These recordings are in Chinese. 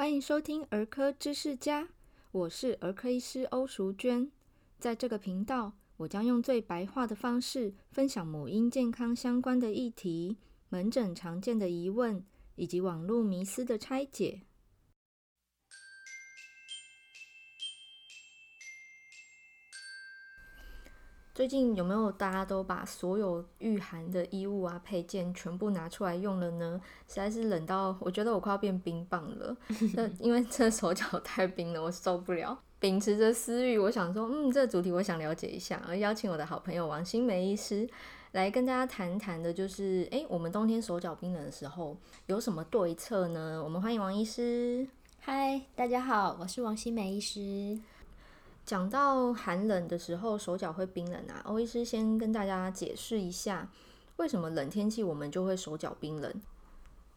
欢迎收听儿科知识家，我是儿科医师欧淑娟。在这个频道，我将用最白话的方式分享母婴健康相关的议题、门诊常见的疑问以及网络迷思的拆解。最近有没有大家都把所有御寒的衣物啊、配件全部拿出来用了呢？实在是冷到我觉得我快要变冰棒了。因为这手脚太冰了，我受不了。秉持着私欲，我想说，嗯，这个主题我想了解一下，而邀请我的好朋友王新梅医师来跟大家谈谈的，就是诶，我们冬天手脚冰冷的时候有什么对策呢？我们欢迎王医师。嗨，大家好，我是王新梅医师。讲到寒冷的时候，手脚会冰冷啊。欧医师先跟大家解释一下，为什么冷天气我们就会手脚冰冷？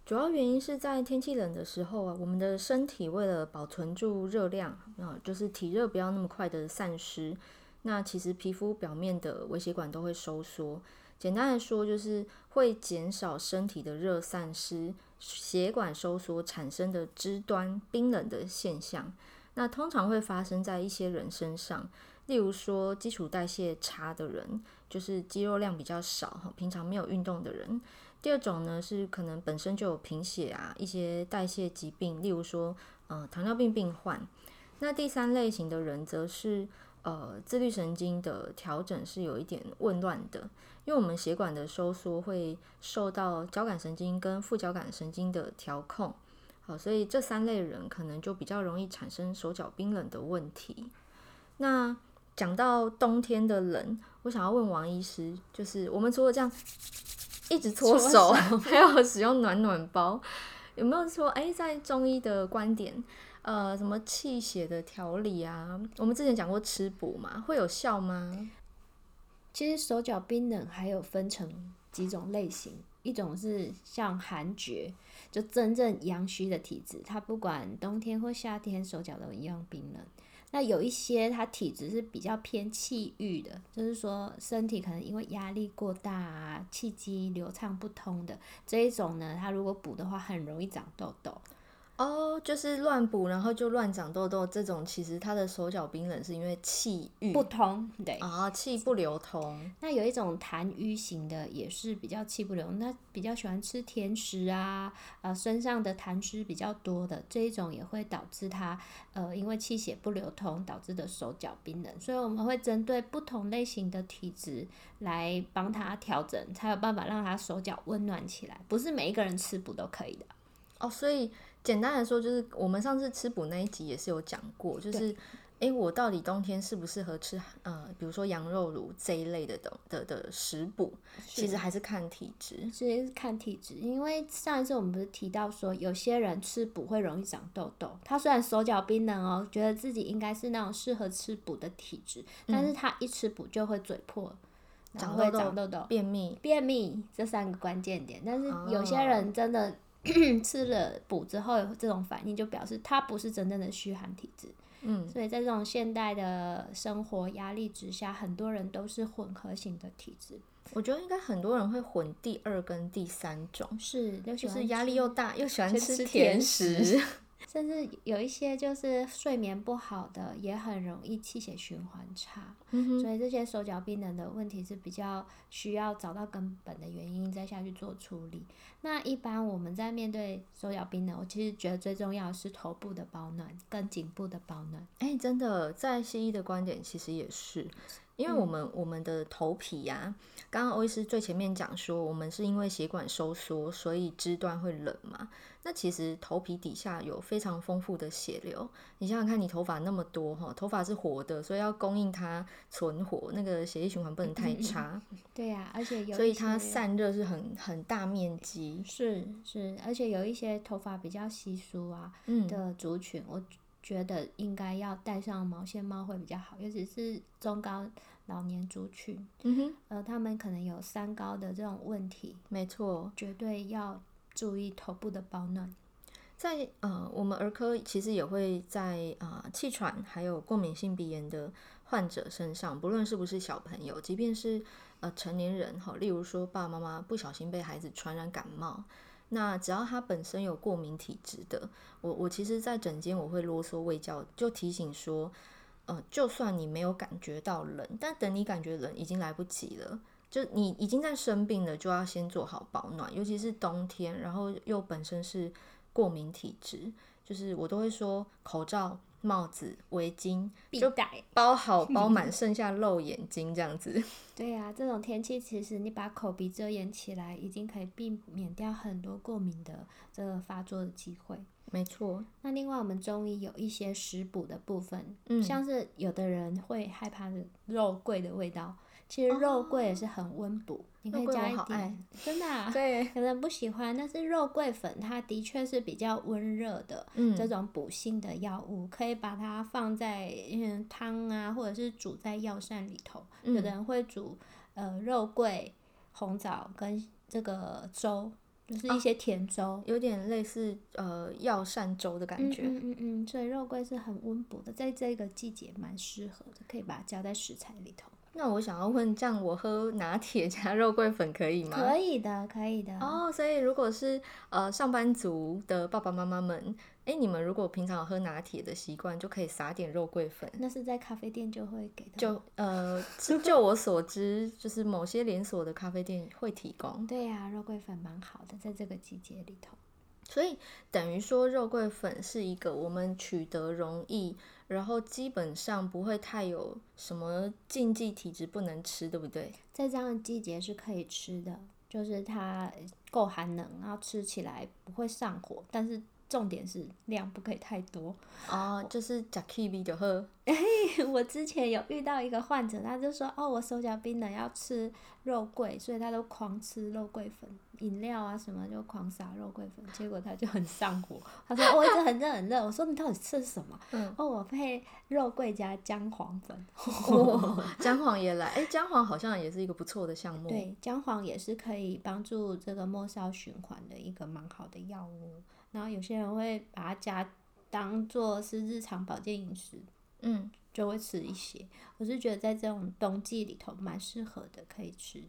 主要原因是在天气冷的时候啊，我们的身体为了保存住热量啊，就是体热不要那么快的散失，那其实皮肤表面的微血管都会收缩。简单来说，就是会减少身体的热散失，血管收缩产生的肢端冰冷的现象。那通常会发生在一些人身上，例如说基础代谢差的人，就是肌肉量比较少，平常没有运动的人。第二种呢是可能本身就有贫血啊，一些代谢疾病，例如说呃糖尿病病患。那第三类型的人则是呃自律神经的调整是有一点紊乱的，因为我们血管的收缩会受到交感神经跟副交感神经的调控。好，所以这三类人可能就比较容易产生手脚冰冷的问题。那讲到冬天的冷，我想要问王医师，就是我们除了这样一直搓手，搓 手还有使用暖暖包，有没有说，哎，在中医的观点，呃，什么气血的调理啊？我们之前讲过吃补嘛，会有效吗？其实手脚冰冷还有分成几种类型，一种是像寒厥。就真正阳虚的体质，他不管冬天或夏天，手脚都一样冰冷。那有一些他体质是比较偏气郁的，就是说身体可能因为压力过大啊，气机流畅不通的这一种呢，他如果补的话，很容易长痘痘。哦，就是乱补，然后就乱长痘痘，这种其实他的手脚冰冷是因为气郁不通，对啊，气不流通。那有一种痰瘀型的，也是比较气不流通，那比较喜欢吃甜食啊，呃，身上的痰湿比较多的这一种，也会导致他呃，因为气血不流通导致的手脚冰冷。所以我们会针对不同类型的体质来帮他调整，才有办法让他手脚温暖起来。不是每一个人吃补都可以的哦，所以。简单来说，就是我们上次吃补那一集也是有讲过，就是，哎，我到底冬天适不适合吃呃，比如说羊肉炉这一类的的的的食补，其实还是看体质，其实是看体质。因为上一次我们不是提到说，有些人吃补会容易长痘痘，他虽然手脚冰冷哦，觉得自己应该是那种适合吃补的体质，但是他一吃补就会嘴破，然后会长痘痘、便秘、便秘这三个关键点。但是有些人真的。吃了补之后有这种反应，就表示他不是真正的虚寒体质。嗯，所以在这种现代的生活压力之下，很多人都是混合型的体质。我觉得应该很多人会混第二跟第三种，是就是压力又大又喜欢吃甜食。甚至有一些就是睡眠不好的，也很容易气血循环差。嗯，所以这些手脚冰冷的问题是比较需要找到根本的原因，再下去做处理。那一般我们在面对手脚冰冷，我其实觉得最重要的是头部的保暖跟颈部的保暖。哎、欸，真的，在西医的观点其实也是。因为我们、嗯、我们的头皮呀、啊，刚刚欧医师最前面讲说，我们是因为血管收缩，所以肢端会冷嘛。那其实头皮底下有非常丰富的血流。你想想看，你头发那么多哈，头发是活的，所以要供应它存活，那个血液循环不能太差。对呀、啊，而且有所以它散热是很很大面积。是是，而且有一些头发比较稀疏啊的族群，嗯、我。觉得应该要戴上毛线帽会比较好，尤其是中高老年族群，嗯哼，呃，他们可能有三高的这种问题，没错，绝对要注意头部的保暖。在呃，我们儿科其实也会在啊、呃、气喘还有过敏性鼻炎的患者身上，不论是不是小朋友，即便是呃成年人哈，例如说爸爸妈妈不小心被孩子传染感冒。那只要他本身有过敏体质的，我我其实，在诊间我会啰嗦卫教，就提醒说，呃，就算你没有感觉到冷，但等你感觉冷已经来不及了。就你已经在生病了，就要先做好保暖，尤其是冬天，然后又本身是过敏体质，就是我都会说口罩。帽子、围巾就包好 包满，剩下露眼睛这样子。对呀、啊，这种天气其实你把口鼻遮掩起来，已经可以避免掉很多过敏的这个发作的机会。没错。那另外，我们中医有一些食补的部分，嗯，像是有的人会害怕肉桂的味道。其实肉桂也是很温补，哦，你可以加一点，真的，啊，对，可能不喜欢，但是肉桂粉它的确是比较温热的，嗯，这种补性的药物，可以把它放在嗯汤啊，或者是煮在药膳里头，嗯。有的人会煮呃肉桂、红枣跟这个粥，就是一些甜粥，哦，有点类似呃药膳粥的感觉。嗯嗯嗯，所以肉桂是很温补的，在这个季节蛮适合的，可以把它加在食材里头。那我想要问，这样我喝拿铁 加肉桂粉可以吗？可以的，可以的。哦，所以如果是呃上班族的爸爸妈妈们，哎，你们如果平常有喝拿铁的习惯，就可以撒点肉桂粉。那是在咖啡店就会给的。就呃，就我所知，就是某些连锁的咖啡店会提供。对呀、啊，肉桂粉蛮好的，在这个季节里头。所以等于说，肉桂粉是一个我们取得容易。然后基本上不会太有什么禁忌体质不能吃，对不对？在这样的季节是可以吃的，就是它够寒冷，然后吃起来不会上火，但是。重点是量不可以太多哦，就是吃 Kiwi 就喝。我之前有遇到一个患者，他就说：“哦，我手脚冰冷，要吃肉桂，所以他都狂吃肉桂粉，饮料啊什么就狂撒肉桂粉，结果他就很上火。他说：‘我一直很热很热。’我说：‘你到底吃什么？’嗯，哦，我配肉桂加姜黄粉。哦，姜黄也来，哎，姜黄好像也是一个不错的项目。对，姜黄也是可以帮助这个末梢循环的一个蛮好的药物。然后有些人会把它加当做是日常保健饮食，嗯，就会吃一些。我是觉得在这种冬季里头蛮适合的，可以吃。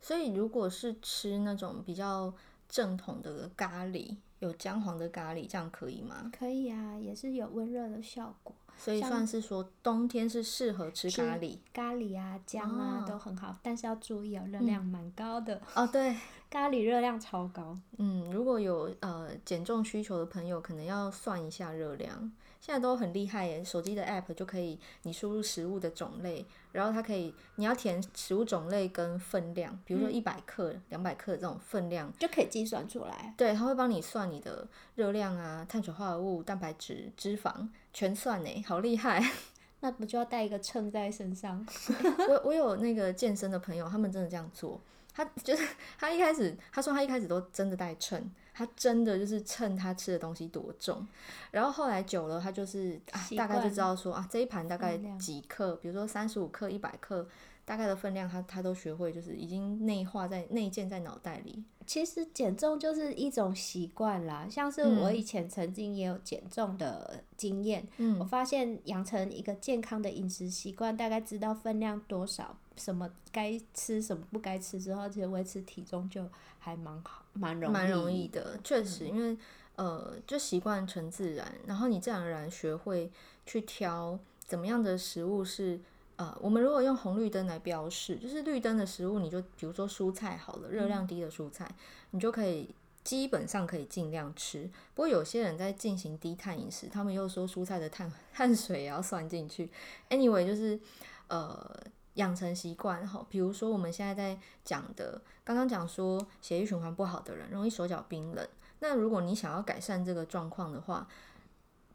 所以如果是吃那种比较正统的咖喱，有姜黄的咖喱，这样可以吗？可以啊，也是有温热的效果。所以算是说冬天是适合吃咖喱，咖喱啊姜啊、哦、都很好，但是要注意哦，热量蛮高的。嗯、哦，对，咖喱热量超高。嗯，如果有呃减重需求的朋友，可能要算一下热量。现在都很厉害耶，手机的 app 就可以你输入食物的种类，然后它可以你要填食物种类跟分量，比如说一百克、两、嗯、百克这种分量就可以计算出来。对，它会帮你算你的热量啊、碳水化合物、蛋白质、脂肪全算呢，好厉害！那不就要带一个秤在身上？我我有那个健身的朋友，他们真的这样做。他 就是他一开始他说他一开始都真的带秤。他真的就是称他吃的东西多重，然后后来久了，他就是啊，大概就知道说啊，这一盘大概几克，比如说三十五克、一百克，大概的分量他，他他都学会，就是已经内化在内建在脑袋里。其实减重就是一种习惯啦，像是我以前曾经也有减重的经验，嗯，我发现养成一个健康的饮食习惯，大概知道分量多少，什么该吃，什么不该吃之后，其实维持体重就还蛮好，蛮容易，蛮容易的。确实，因为呃，就习惯成自然，然后你自然而然学会去挑怎么样的食物是。呃，我们如果用红绿灯来标示，就是绿灯的食物，你就比如说蔬菜好了，热量低的蔬菜，嗯，你就可以基本上可以尽量吃。不过有些人在进行低碳饮食，他们又说蔬菜的碳 碳水也要算进去。Anyway，就是呃养成习惯哈，比如说我们现在在讲的，刚刚讲说血液循环不好的人容易手脚冰冷，那如果你想要改善这个状况的话，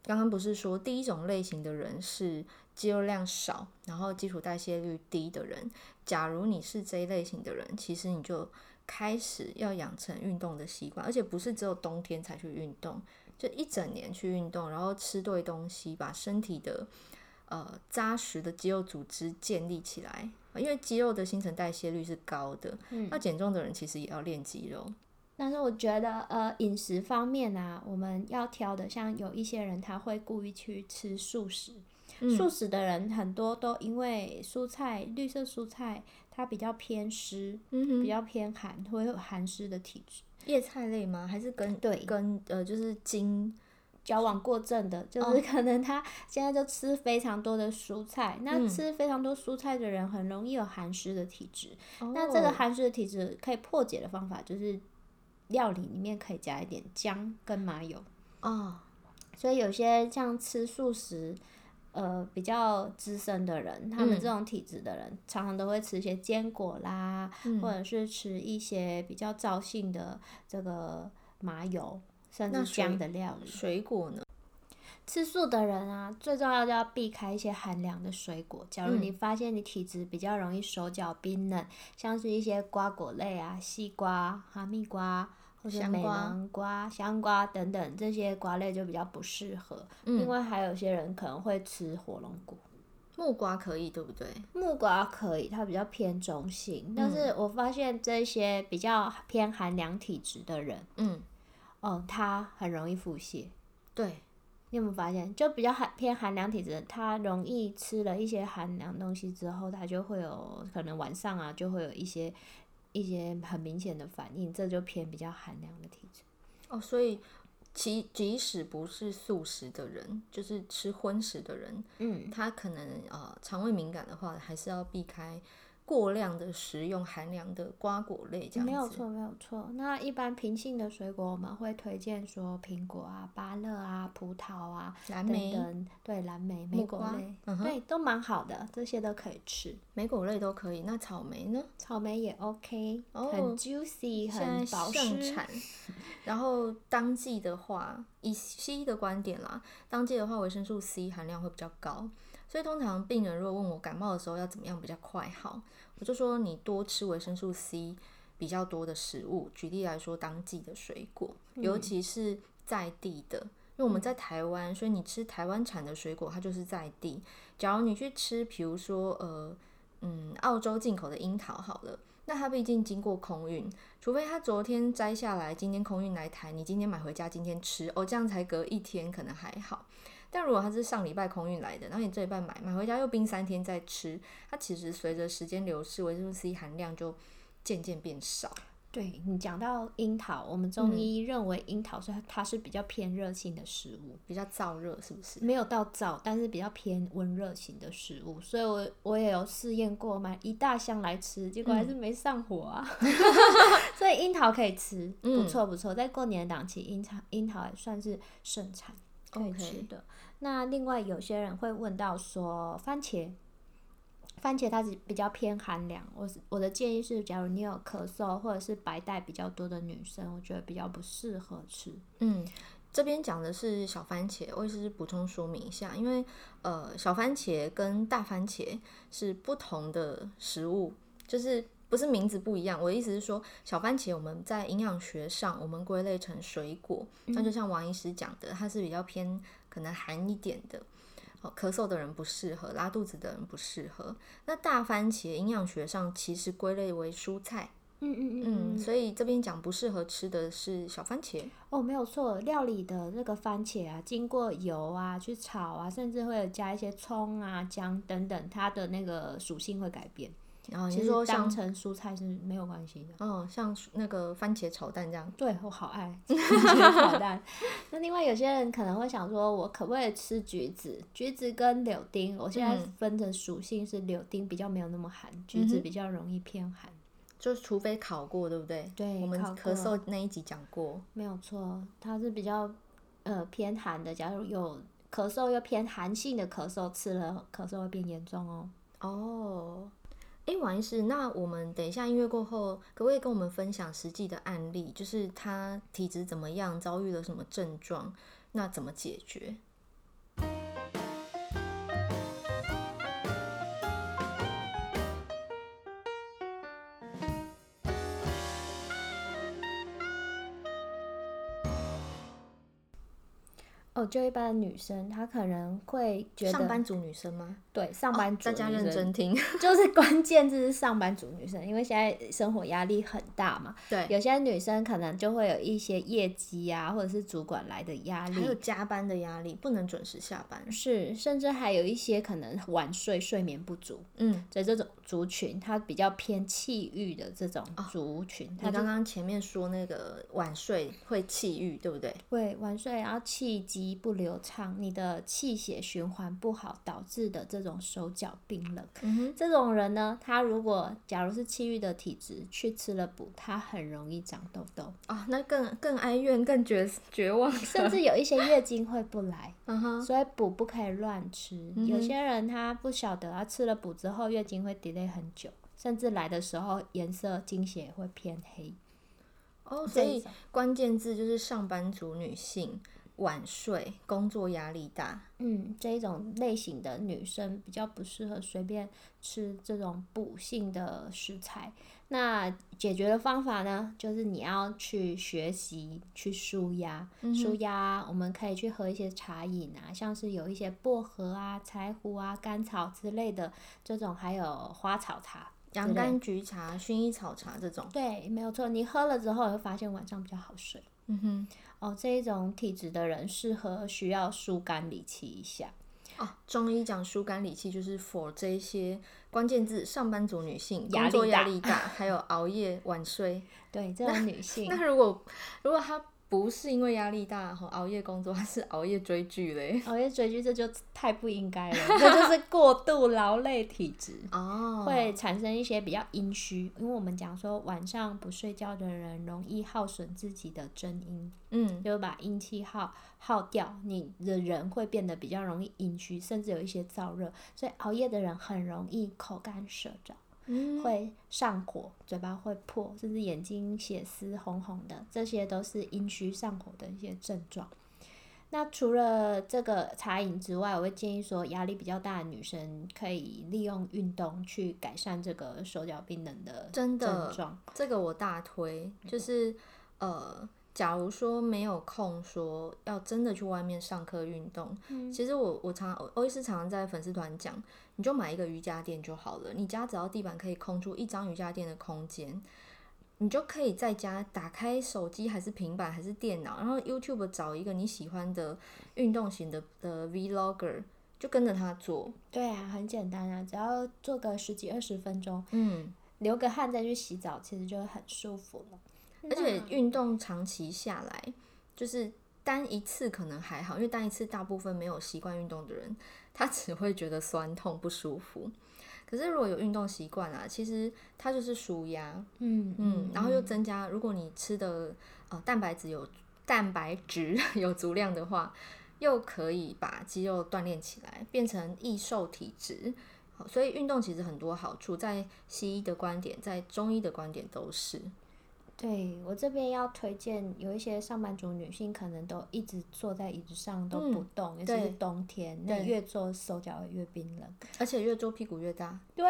刚刚不是说第一种类型的人是。肌肉量少，然后基础代谢率低的人，假如你是这一类型的人，其实你就开始要养成运动的习惯，而且不是只有冬天才去运动，就一整年去运动，然后吃对东西，把身体的呃扎实的肌肉组织建立起来。因为肌肉的新陈代谢率是高的，嗯，那减重的人其实也要练肌肉。但是我觉得，呃，饮食方面啊，我们要挑的，像有一些人他会故意去吃素食。素食的人很多都因为蔬菜，绿色蔬菜它比较偏湿，嗯，比较偏寒，会有寒湿的体质。叶菜类吗？还是跟对跟呃就是经交往过正的，就是可能他现在就吃非常多的蔬菜，哦、那吃非常多蔬菜的人很容易有寒湿的体质。嗯、那这个寒湿的体质可以破解的方法就是料理里面可以加一点姜跟麻油哦。所以有些像吃素食。呃，比较资深的人，他们这种体质的人，嗯、常常都会吃一些坚果啦，嗯、或者是吃一些比较燥性的这个麻油，甚至姜的料理。水果呢？吃素的人啊，最重要就要避开一些寒凉的水果。假如你发现你体质比较容易手脚冰冷，嗯、像是一些瓜果类啊，西瓜、哈密瓜。或者美南瓜、香瓜等等这些瓜类就比较不适合。嗯、另外还有些人可能会吃火龙果，木瓜可以对不对？木瓜可以，它比较偏中性。嗯、但是我发现这些比较偏寒凉体质的人，嗯，哦，他很容易腹泻。对，你有没有发现？就比较寒偏寒凉体质，他容易吃了一些寒凉东西之后，他就会有可能晚上啊就会有一些。一些很明显的反应，这就偏比较寒凉的体质哦。所以，其即使不是素食的人，就是吃荤食的人，嗯，他可能呃肠胃敏感的话，还是要避开。过量的食用寒凉的瓜果类，这样子没有错，没有错。那一般平性的水果，我们会推荐说苹果啊、芭乐啊、葡萄啊、蓝莓对，蓝莓、莓果类，嗯、哼对，都蛮好的，这些都可以吃。莓果类都可以。那草莓呢？草莓也 OK，哦，很 juicy，很保湿。然后当季的话，以西医的观点啦，当季的话维生素 C 含量会比较高。所以通常病人如果问我感冒的时候要怎么样比较快好，我就说你多吃维生素 C 比较多的食物。举例来说，当季的水果，尤其是在地的，因为我们在台湾，所以你吃台湾产的水果，它就是在地。假如你去吃，比如说呃嗯澳洲进口的樱桃好了，那它毕竟经过空运，除非它昨天摘下来，今天空运来台，你今天买回家今天吃哦，这样才隔一天可能还好。但如果它是上礼拜空运来的，然后你这礼拜买买回家又冰三天再吃，它其实随着时间流逝，维生素 C 含量就渐渐变少。对，你讲到樱桃，我们中医认为樱桃是它是比较偏热性的食物，比较燥热，是不是？没有到燥，但是比较偏温热型的食物。所以我我也有试验过买一大箱来吃，结果还是没上火啊。嗯、所以樱桃可以吃，不错不错，在过年档期，樱桃樱桃也算是盛产。可以吃的。那另外有些人会问到说，番茄，番茄它是比较偏寒凉。我我的建议是，假如你有咳嗽或者是白带比较多的女生，我觉得比较不适合吃。嗯，这边讲的是小番茄，我也是补充说明一下，因为呃，小番茄跟大番茄是不同的食物，就是。不是名字不一样，我的意思是说，小番茄我们在营养学上，我们归类成水果，那、嗯、就像王医师讲的，它是比较偏可能寒一点的，哦，咳嗽的人不适合，拉肚子的人不适合。那大番茄营养学上其实归类为蔬菜，嗯嗯嗯，嗯，所以这边讲不适合吃的是小番茄。哦，没有错，料理的那个番茄啊，经过油啊去炒啊，甚至会加一些葱啊、姜等等，它的那个属性会改变。然后其实说当成蔬菜是没有关系的，嗯，像那个番茄炒蛋这样，对，我好爱 番茄炒蛋。那另外有些人可能会想说，我可不可以吃橘子？橘子跟柳丁，我现在分的属性是柳丁比较没有那么寒，橘子比较容易偏寒，就除非烤过，对不对？对，我们咳嗽那一集讲过，没有错，它是比较呃偏寒的。假如有咳嗽又偏寒性的咳嗽，吃了咳嗽会变严重哦。哦。哎，王医师，那我们等一下音乐过后，可不可以跟我们分享实际的案例？就是他体质怎么样，遭遇了什么症状，那怎么解决？哦，就一般的女生，她可能会觉得上班族女生吗？对，上班族、哦、大家认真听，就是关键字是上班族女生，因为现在生活压力很大嘛。对，有些女生可能就会有一些业绩啊，或者是主管来的压力，还有加班的压力，不能准时下班。是，甚至还有一些可能晚睡、睡眠不足。嗯，所以这种族群，它比较偏气郁的这种族群。哦、你刚刚前面说那个晚睡会气郁，对不对？会晚睡，然后气机不流畅，你的气血循环不好导致的这种手脚冰冷。嗯，这种人呢，他如果假如是气郁的体质，去吃了补，他很容易长痘痘啊、哦，那更更哀怨、更绝绝望，甚至有一些月经会不来。嗯哼，所以补不可以乱吃。嗯、有些人他不晓得，他吃了补之后月经会 delay 很久，甚至来的时候颜色经血会偏黑。哦，所以关键字就是上班族女性。晚睡，工作压力大，嗯，这一种类型的女生比较不适合随便吃这种补性的食材。那解决的方法呢，就是你要去学习去舒压，舒压、嗯，我们可以去喝一些茶饮啊，像是有一些薄荷啊、柴胡啊、甘草之类的这种，还有花草茶、洋甘菊茶、薰衣草茶这种。对，没有错，你喝了之后你会发现晚上比较好睡。嗯哼。哦，这一种体质的人适合需要疏肝理气一下。哦，中医讲疏肝理气就是 for 这一些关键字：上班族女性，工作压力大，还有熬夜晚睡。对，这种女性。那，那如果如果她。不是因为压力大和熬夜工作，还是熬夜追剧嘞？熬夜追剧这就太不应该了，这就是过度劳累体质哦，会产生一些比较阴虚。因为我们讲说晚上不睡觉的人容易耗损自己的真阴，嗯，就把阴气耗耗掉，你的人会变得比较容易阴虚，甚至有一些燥热，所以熬夜的人很容易口干舌燥。嗯、会上火，嘴巴会破，甚至眼睛血丝红红的，这些都是阴虚上火的一些症状。那除了这个茶饮之外，我会建议说，压力比较大的女生可以利用运动去改善这个手脚冰冷的症状。真的，这个我大推，就是呃。假如说没有空，说要真的去外面上课运动，嗯，其实我我常欧医师常常在粉丝团讲，你就买一个瑜伽垫就好了。你家只要地板可以空出一张瑜伽垫的空间，你就可以在家打开手机还是平板还是电脑，然后 YouTube 找一个你喜欢的运动型的的 Vlogger，就跟着他做。对啊，很简单啊，只要做个十几二十分钟，嗯，流个汗再去洗澡，其实就会很舒服了。而且运动长期下来，就是单一次可能还好，因为单一次大部分没有习惯运动的人，他只会觉得酸痛不舒服。可是如果有运动习惯啊，其实它就是舒压，嗯嗯，然后又增加，如果你吃的呃蛋白质有蛋白质 有足量的话，又可以把肌肉锻炼起来，变成易瘦体质。好，所以运动其实很多好处，在西医的观点，在中医的观点都是。对，我这边要推荐，有一些上班族女性可能都一直坐在椅子上都不动，尤其是冬天，那越坐手脚越冰冷，而且越坐屁股越大。对，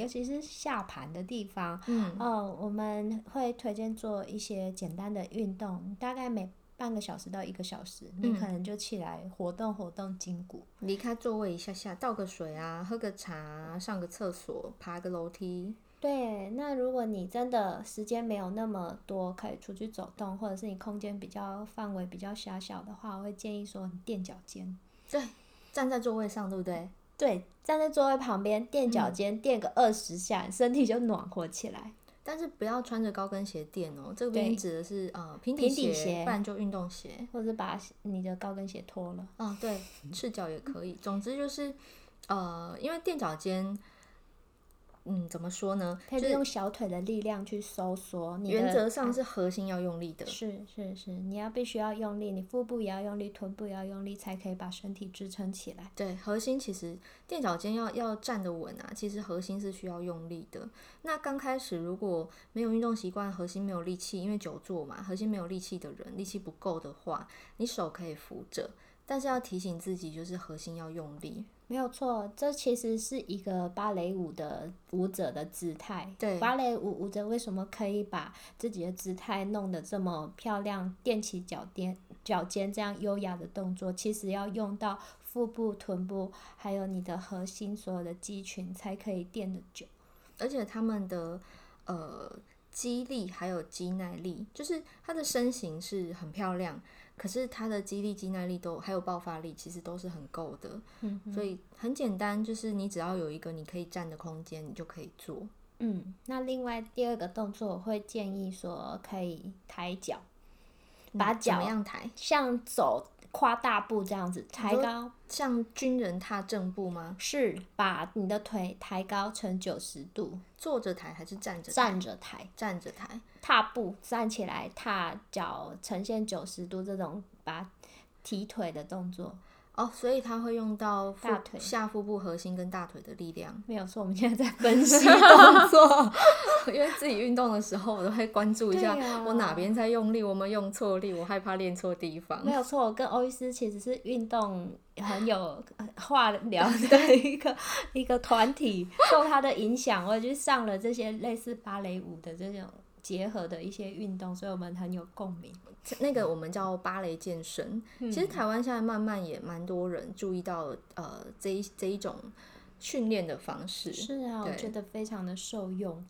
尤其是下盘的地方。嗯，哦，我们会推荐做一些简单的运动，大概每半个小时到一个小时，你可能就起来活动活动筋骨，离开座位一下下，倒个水啊，喝个茶，上个厕所，爬个楼梯。对，那如果你真的时间没有那么多，可以出去走动，或者是你空间比较范围比较狭小的话，我会建议说你垫脚尖。对，站在座位上，对不对？对，站在座位旁边垫脚尖，垫个二十下，嗯，身体就暖和起来。但是不要穿着高跟鞋垫哦，这边指的是呃平底鞋，平底鞋，不然就运动鞋，或者把你的高跟鞋脱了。嗯，对，赤脚也可以。总之就是呃，因为垫脚尖。嗯，怎么说呢？可以用小腿的力量去收缩。你原则上是核心要用力的。是是是，你要必须要用力，你腹部也要用力，臀部也要用力，才可以把身体支撑起来。对，核心其实垫脚尖要要站得稳啊，其实核心是需要用力的。那刚开始如果没有运动习惯，核心没有力气，因为久坐嘛，核心没有力气的人，力气不够的话，你手可以扶着，但是要提醒自己，就是核心要用力。没有错，这其实是一个芭蕾舞的舞者的姿态。对，芭蕾舞舞者为什么可以把自己的姿态弄得这么漂亮，踮起脚尖，脚尖这样优雅的动作，其实要用到腹部、臀部，还有你的核心所有的肌群，才可以垫得久。而且他们的呃肌力还有肌耐力，就是他的身形是很漂亮，可是他的肌力、肌耐力都还有爆发力，其实都是很够的。嗯，所以很简单，就是你只要有一个你可以站的空间，你就可以做。嗯，那另外第二个动作，我会建议说可以抬脚。把脚怎么样抬？像走跨大步这样子抬高，像军人踏正步吗？是，把你的腿抬高成九十度，坐着抬还是站着？站着抬，站着抬。踏步站起来，踏脚呈现九十度这种把提腿的动作。哦，所以他会用到大腿、下腹部核心跟大腿的力量。没有错，我们现在在分析动作，因为自己运动的时候，我都会关注一下我哪边在用力，我们用错力，我害怕练错地方。没有错，我跟欧医师其实是运动很有话聊 的一个一个团体，受他的影响，我就上了这些类似芭蕾舞的这种结合的一些运动，所以我们很有共鸣。那个我们叫芭蕾健身，嗯、其实台湾现在慢慢也蛮多人注意到呃这一这一种训练的方式。是啊，我觉得非常的受用。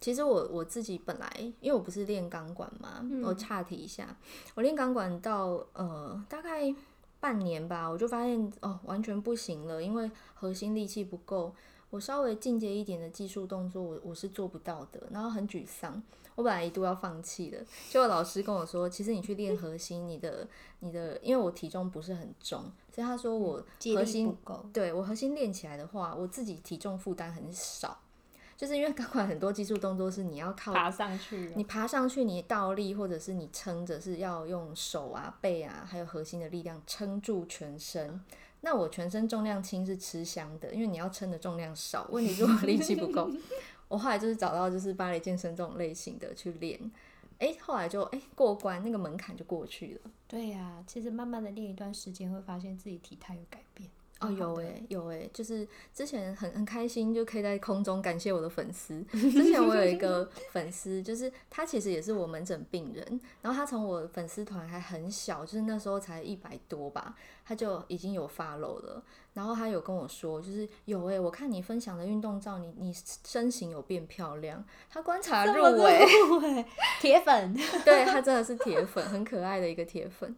其实我我自己本来因为我不是练钢管嘛，嗯、我岔题一下，我练钢管到呃大概半年吧，我就发现哦完全不行了，因为核心力气不够，我稍微进阶一点的技术动作我我是做不到的，然后很沮丧。我本来一度要放弃的，结果老师跟我说，其实你去练核心，你的你的，因为我体重不是很重，所以他说我核心不够，对我核心练起来的话，我自己体重负担很少，就是因为 钢管很多技术动作是你要靠爬上去，你爬上去，你倒立或者是你撑着，是要用手啊、背啊，还有核心的力量撑住全身。那我全身重量轻是吃香的，因为你要撑的重量少，问题是我力气不够。我后来就是找到就是芭蕾健身这种类型的去练，哎、后来就哎、过关，那个门槛就过去了。对呀、其实慢慢的练一段时间，会发现自己体态有改变。哦，有诶、欸，有诶、欸，就是之前很很开心，就可以在空中感谢我的粉丝。之前我有一个粉丝，就是他其实也是我门诊病人，然后他从我粉丝团还很小，就是那时候才一百多吧，他就已经有 follow 了。然后他有跟我说，就是有诶、欸，我看你分享的运动照，你你身形有变漂亮。他观察入微，铁粉，对，他真的是铁粉，很可爱的一个铁粉。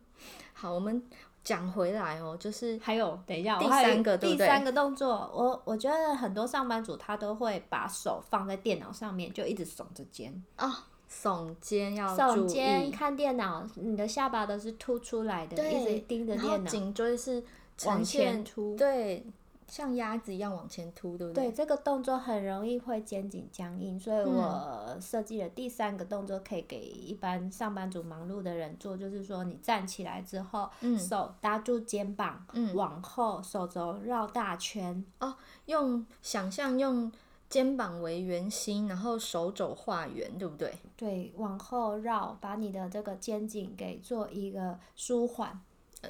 好，我们。讲回来哦，就是还有等一下，第三个对不对？第三个动作，我我觉得很多上班族他都会把手放在电脑上面，就一直耸着肩啊，耸肩要耸肩看电脑，你的下巴都是凸出来的，一直盯着电脑，颈椎是往前凸，对。像鸭子一样往前凸，对不对？对，这个动作很容易会肩颈僵硬，所以我设计了第三个动作，可以给一般上班族忙碌的人做，就是说你站起来之后，嗯、手搭住肩膀，嗯、往后手肘绕大圈哦，用想象用肩膀为圆心，然后手肘画圆，对不对？对，往后绕，把你的这个肩颈给做一个舒缓。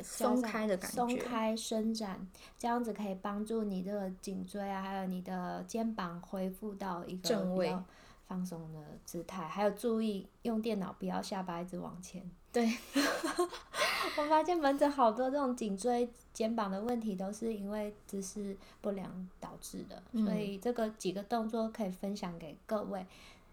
松开的感觉，松开伸展，这样子可以帮助你这个颈椎啊，还有你的肩膀恢复到一个正位放松的姿态。还有注意用电脑不要下巴一直往前。对，我发现门诊好多这种颈椎、肩膀的问题都是因为姿势不良导致的，嗯、所以这个几个动作可以分享给各位。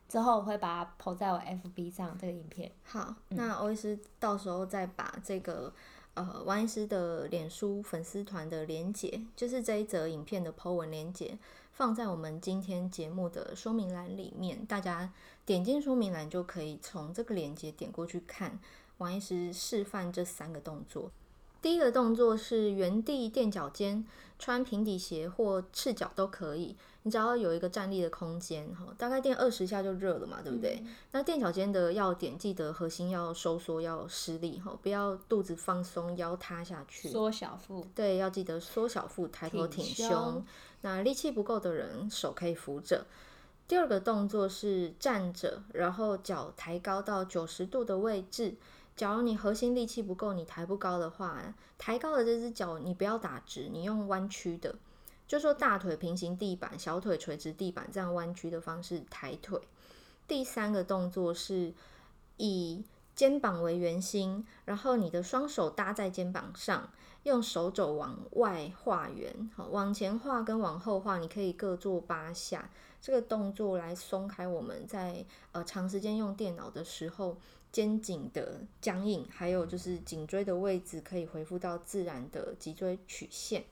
之后我会把它 po 在我 FB 上这个影片。好，嗯、那欧医师到时候再把这个。呃，王医师的脸书粉丝团的连结，就是这一则影片的 po 文连结，放在我们今天节目的说明栏里面。大家点进说明栏就可以从这个连接点过去看王医师示范这三个动作。第一个动作是原地垫脚尖，穿平底鞋或赤脚都可以。你只要有一个站立的空间，哈，大概垫二十下就热了嘛，对不对？嗯、那垫脚尖的要点，记得核心要收缩，要施力，哈，不要肚子放松，腰塌下去。缩小腹。对，要记得缩小腹，抬头挺胸。挺胸。那力气不够的人，手可以扶着。第二个动作是站着，然后脚抬高到九十度的位置。假如你核心力气不够，你抬不高的话，抬高的这只脚你不要打直，你用弯曲的。就说大腿平行地板，小腿垂直地板，这样弯曲的方式抬腿。第三个动作是以肩膀为圆心，然后你的双手搭在肩膀上，用手肘往外画圆，好，往前画跟往后画，你可以各做八下。这个动作来松开我们在呃长时间用电脑的时候肩颈的僵硬，还有就是颈椎的位置可以恢复到自然的脊椎曲线。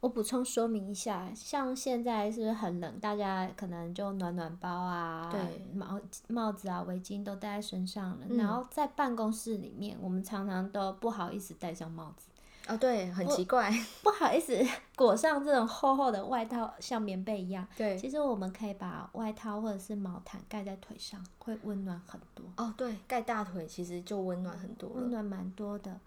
我补充说明一下，像现在是不是很冷？大家可能就暖暖包啊，对，帽帽子啊、围巾都戴在身上了。嗯、然后在办公室里面，我们常常都不好意思戴上帽子。哦，对，很奇怪，不好意思裹上这种厚厚的外套，像棉被一样。对，其实我们可以把外套或者是毛毯盖在腿上，会温暖很多。哦，对，盖大腿其实就温暖很多了，温暖蛮多的。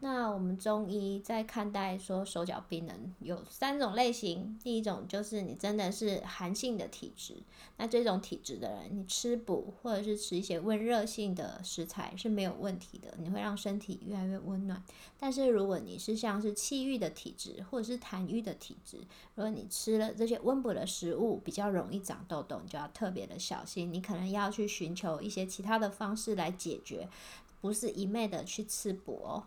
那我们中医在看待说手脚冰冷有三种类型，第一种就是你真的是寒性的体质，那这种体质的人，你吃补或者是吃一些温热性的食材是没有问题的，你会让身体越来越温暖。但是如果你是像是气郁的体质或者是痰郁的体质，如果你吃了这些温补的食物，比较容易长痘痘，你就要特别的小心，你可能要去寻求一些其他的方式来解决，不是一昧的去吃补哦。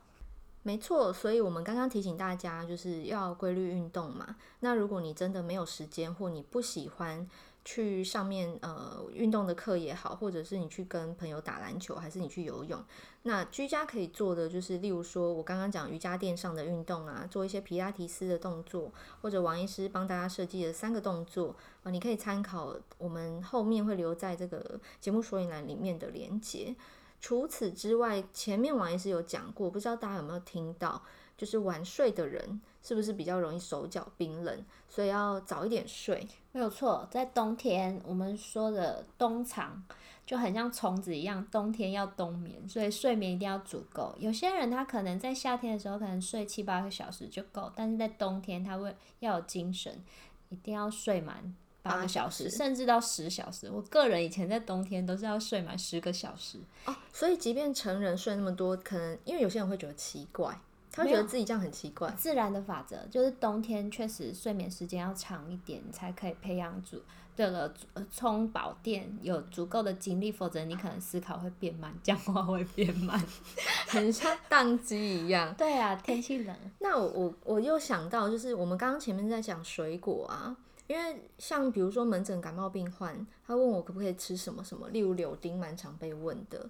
没错，所以我们刚刚提醒大家，就是要规律运动嘛。那如果你真的没有时间，或你不喜欢去上面呃运动的课也好，或者是你去跟朋友打篮球，还是你去游泳，那居家可以做的就是，例如说我刚刚讲瑜伽垫上的运动啊，做一些皮拉提斯的动作，或者王医师帮大家设计的三个动作啊，你可以参考我们后面会留在这个节目说明栏里面的连结。除此之外，前面王医师有讲过，不知道大家有没有听到，就是晚睡的人是不是比较容易手脚冰冷，所以要早一点睡。没有错，在冬天我们说的冬藏就很像虫子一样，冬天要冬眠，所以睡眠一定要足够。有些人他可能在夏天的时候可能睡七八个小时就够，但是在冬天他会要有精神，一定要睡满。八个小时，甚至到十小时。我个人以前在冬天都是要睡满十个小时哦。所以，即便成人睡那么多，可能因为有些人会觉得奇怪，他会觉得自己这样很奇怪。自然的法则就是冬天确实睡眠时间要长一点，你才可以培养足这个充饱电，有足够的精力。否则，你可能思考会变慢，讲话会变慢，很像宕机一样。对啊，天气冷。那我我我又想到，就是我们刚刚前面在讲水果啊。因为像比如说门诊感冒病患，他问我可不可以吃什么什么，例如柳丁蛮常被问的，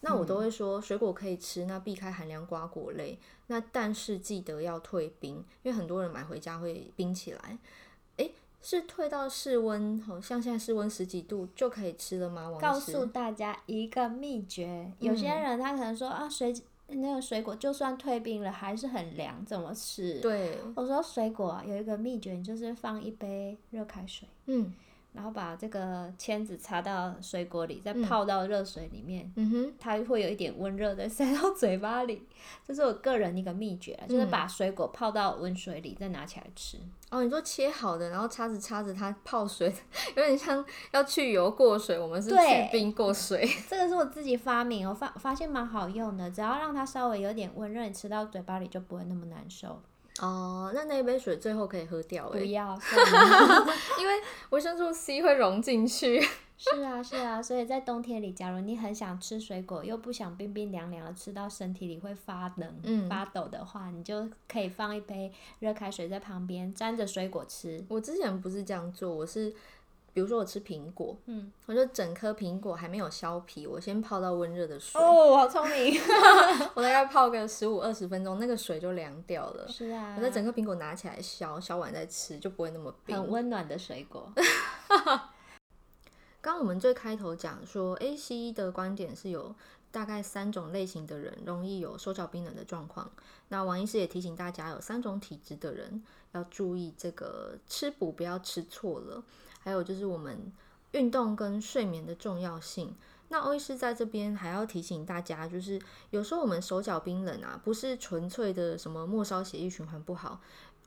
那我都会说水果可以吃，那避开寒凉瓜果类，那但是记得要退冰，因为很多人买回家会冰起来，诶，是退到室温，好像现在室温十几度就可以吃了吗？王医师？告诉大家一个秘诀，有些人他可能说啊水。那个水果就算退冰了，还是很凉，怎么吃？对，我说水果啊，有一个秘诀，你就是放一杯热开水，嗯，然后把这个签子插到水果里，再泡到热水里面，嗯哼，它会有一点温热的 塞到嘴巴里，这是我个人一个秘诀，就是把水果泡到温水里，再拿起来吃。哦，你说切好的，然后叉子插着它泡水，有点像要去油过水，我们是去冰过水。这个是我自己发明，我发发现蛮好用的，只要让它稍微有点温热，你吃到嘴巴里就不会那么难受。哦，那那一杯水最后可以喝掉？不要，因为维生素 C 会溶进去。是啊，是啊，所以在冬天里，假如你很想吃水果，又不想冰冰凉凉的吃到身体里会发冷、嗯、发抖的话，你就可以放一杯热开水在旁边，沾着水果吃。我之前不是这样做，我是比如说我吃苹果，嗯，我就整颗苹果还没有削皮，我先泡到温热的水。哦，好聪明！我大概泡个十五二十分钟，那个水就凉掉了。是啊，我再整颗苹果拿起来削，削完再吃，就不会那么冰。很温暖的水果。刚刚我们最开头讲说，A、西医的观点是有大概三种类型的人容易有手脚冰冷的状况。那王医师也提醒大家，有三种体质的人要注意这个吃补不要吃错了。还有就是我们运动跟睡眠的重要性。那欧医师在这边还要提醒大家，就是有时候我们手脚冰冷啊，不是纯粹的什么末梢血液循环不好，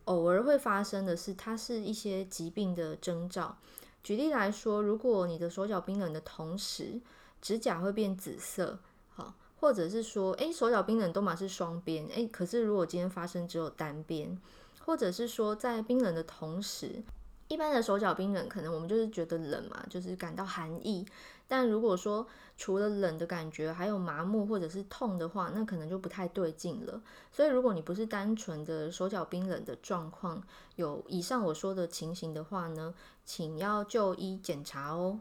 偶尔会发生的是，它是一些疾病的征兆。举例来说，如果你的手脚冰冷的同时，指甲会变紫色，好，或者是说，诶，手脚冰冷都嘛是双边，诶，可是如果今天发生只有单边，或者是说在冰冷的同时，一般的手脚冰冷，可能我们就是觉得冷嘛，就是感到寒意。但如果说除了冷的感觉，还有麻木或者是痛的话，那可能就不太对劲了。所以如果你不是单纯的手脚冰冷的状况，有以上我说的情形的话呢，请要就医检查哦。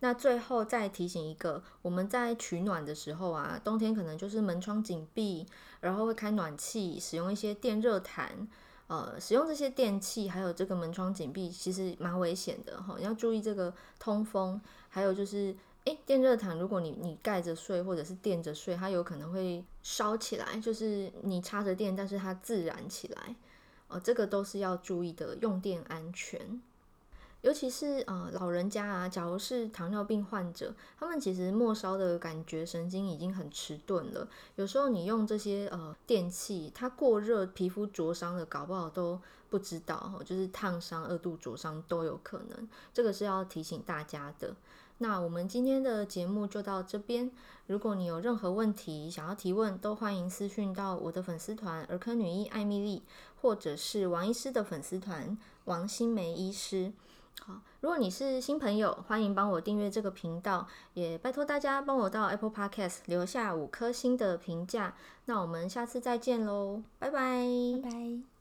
那最后再提醒一个，我们在取暖的时候啊，冬天可能就是门窗紧闭，然后会开暖气，使用一些电热毯。呃，使用这些电器，还有这个门窗紧闭，其实蛮危险的哈。你要注意这个通风，还有就是，诶，电热毯，如果你你盖着睡或者是垫着睡，它有可能会烧起来，就是你插着电，但是它自燃起来，哦，这个都是要注意的用电安全。尤其是呃老人家啊，假如是糖尿病患者，他们其实末梢的感觉神经已经很迟钝了。有时候你用这些呃电器，它过热，皮肤灼伤了，搞不好都不知道，就是烫伤、二度灼伤都有可能。这个是要提醒大家的。那我们今天的节目就到这边。如果你有任何问题想要提问，都欢迎私讯到我的粉丝团儿科女医艾米丽，或者是王医师的粉丝团王新梅医师。好，如果你是新朋友，欢迎帮我订阅这个频道，也拜托大家帮我到 Apple Podcast 留下五颗星的评价。那我们下次再见喽，拜拜。拜拜。